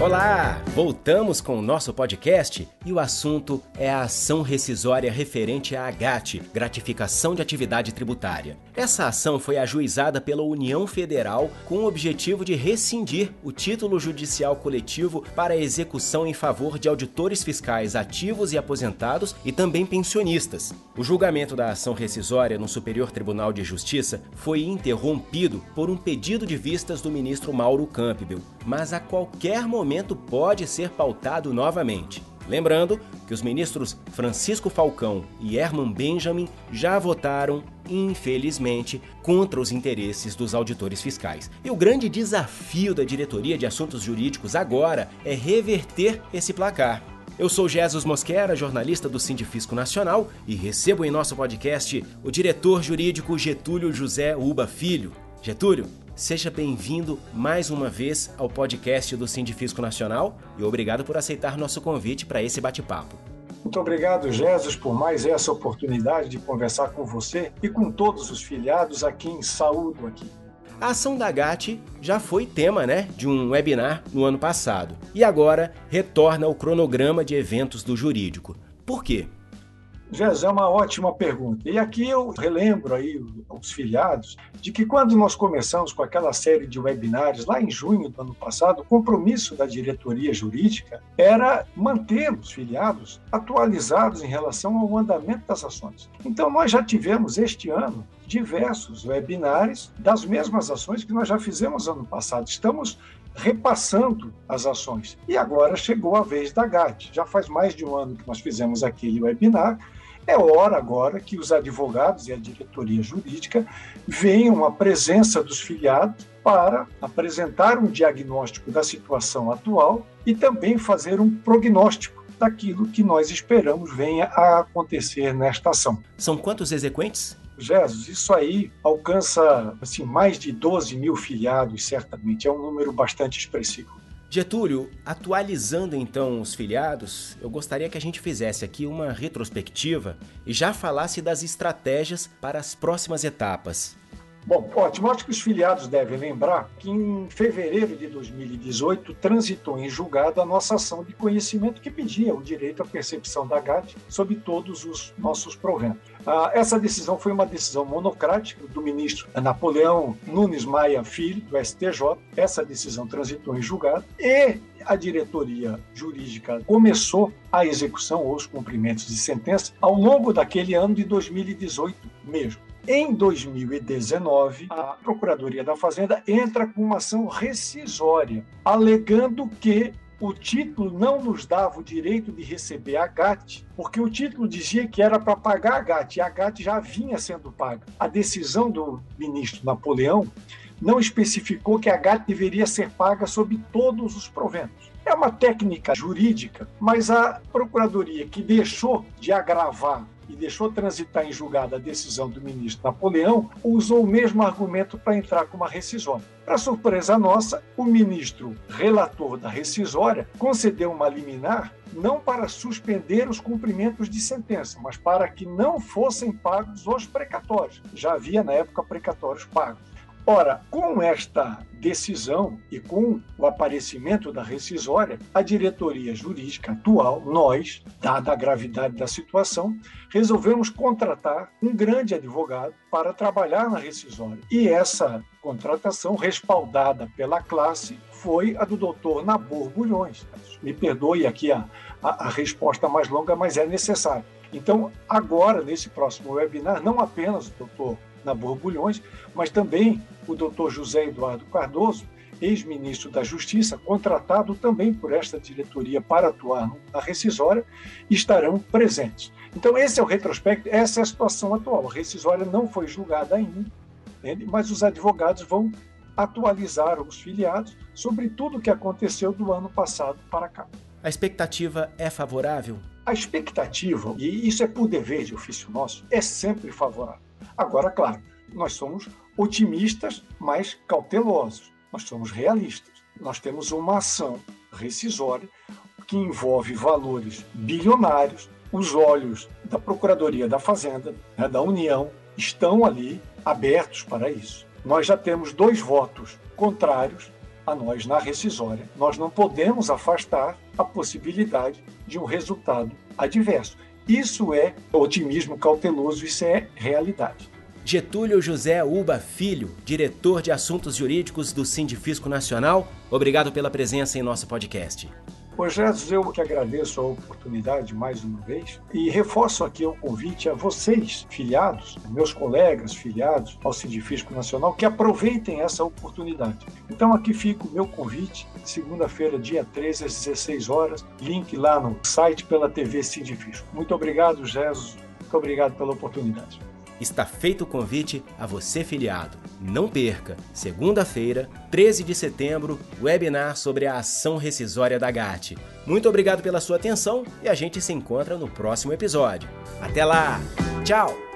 Olá! Voltamos com o nosso podcast e o assunto é a ação rescisória referente à AGAT, Gratificação de Atividade Tributária. Essa ação foi ajuizada pela União Federal com o objetivo de rescindir o título judicial coletivo para execução em favor de auditores fiscais ativos e aposentados e também pensionistas. O julgamento da ação rescisória no Superior Tribunal de Justiça foi interrompido por um pedido de vistas do ministro Mauro Campbell, mas a qualquer momento pode ser pautado novamente. Lembrando que os ministros Francisco Falcão e Herman Benjamin já votaram, infelizmente, contra os interesses dos auditores fiscais. E o grande desafio da diretoria de assuntos jurídicos agora é reverter esse placar. Eu sou Jesus Mosquera, jornalista do Sindifisco Nacional, e recebo em nosso podcast o diretor jurídico Getúlio José Uba Filho. Getúlio, Seja bem-vindo mais uma vez ao podcast do Sindifisco Nacional e obrigado por aceitar nosso convite para esse bate-papo. Muito obrigado, Jesus, por mais essa oportunidade de conversar com você e com todos os filiados a quem saúdo aqui. A ação da GAT já foi tema né, de um webinar no ano passado e agora retorna ao cronograma de eventos do jurídico. Por quê? Jéssica, é uma ótima pergunta. E aqui eu relembro aí os filiados de que quando nós começamos com aquela série de webinários lá em junho do ano passado, o compromisso da diretoria jurídica era manter os filiados atualizados em relação ao andamento das ações. Então nós já tivemos este ano diversos webinários das mesmas ações que nós já fizemos ano passado. Estamos repassando as ações. E agora chegou a vez da GAT. Já faz mais de um ano que nós fizemos aquele webinar é hora agora que os advogados e a diretoria jurídica venham à presença dos filiados para apresentar um diagnóstico da situação atual e também fazer um prognóstico daquilo que nós esperamos venha a acontecer nesta ação. São quantos exequentes? Jesus, isso aí alcança assim, mais de 12 mil filiados, certamente. É um número bastante expressivo. Getúlio, atualizando então os filiados, eu gostaria que a gente fizesse aqui uma retrospectiva e já falasse das estratégias para as próximas etapas. Bom, ótimo. Acho que os filiados devem lembrar que em fevereiro de 2018 transitou em julgado a nossa ação de conhecimento que pedia o direito à percepção da GAT sobre todos os nossos proventos. Ah, essa decisão foi uma decisão monocrática do ministro Napoleão Nunes Maia Filho, do STJ. Essa decisão transitou em julgado e a diretoria jurídica começou a execução ou os cumprimentos de sentença ao longo daquele ano de 2018 mesmo. Em 2019, a Procuradoria da Fazenda entra com uma ação rescisória, alegando que o título não nos dava o direito de receber a GAT, porque o título dizia que era para pagar a GAT, e a GAT já vinha sendo paga. A decisão do ministro Napoleão não especificou que a GAT deveria ser paga sobre todos os proventos. É uma técnica jurídica, mas a Procuradoria, que deixou de agravar e deixou transitar em julgado a decisão do ministro Napoleão, usou o mesmo argumento para entrar com uma rescisória. Para surpresa nossa, o ministro relator da rescisória concedeu uma liminar não para suspender os cumprimentos de sentença, mas para que não fossem pagos os precatórios. Já havia na época precatórios pagos. Ora, com esta decisão e com o aparecimento da rescisória, a diretoria jurídica atual, nós, dada a gravidade da situação, resolvemos contratar um grande advogado para trabalhar na rescisória. E essa contratação, respaldada pela classe, foi a do doutor Nabor Bulhões. Me perdoe aqui a, a, a resposta mais longa, mas é necessário. Então, agora, nesse próximo webinar, não apenas o doutor na Borbulhões, mas também o doutor José Eduardo Cardoso, ex-ministro da Justiça, contratado também por esta diretoria para atuar na rescisória, estarão presentes. Então, esse é o retrospecto, essa é a situação atual. A rescisória não foi julgada ainda, mas os advogados vão atualizar os filiados sobre tudo o que aconteceu do ano passado para cá. A expectativa é favorável? A expectativa, e isso é por dever de ofício nosso, é sempre favorável. Agora, claro, nós somos otimistas, mas cautelosos. Nós somos realistas. Nós temos uma ação rescisória que envolve valores bilionários. Os olhos da Procuradoria da Fazenda, né, da União, estão ali abertos para isso. Nós já temos dois votos contrários a nós na rescisória, nós não podemos afastar a possibilidade de um resultado adverso. Isso é otimismo cauteloso, isso é realidade. Getúlio José Uba Filho, diretor de Assuntos Jurídicos do Sindifisco Nacional, obrigado pela presença em nosso podcast. Jesus, eu que agradeço a oportunidade mais uma vez e reforço aqui o convite a vocês, filiados, meus colegas filiados ao Sindifisco Nacional, que aproveitem essa oportunidade. Então, aqui fica o meu convite, segunda-feira, dia 13, às 16 horas, link lá no site pela TV Sindifisco. Muito obrigado, Jesus. Muito obrigado pela oportunidade. Está feito o convite a você filiado. Não perca, segunda-feira, 13 de setembro, webinar sobre a ação rescisória da GAT. Muito obrigado pela sua atenção e a gente se encontra no próximo episódio. Até lá! Tchau!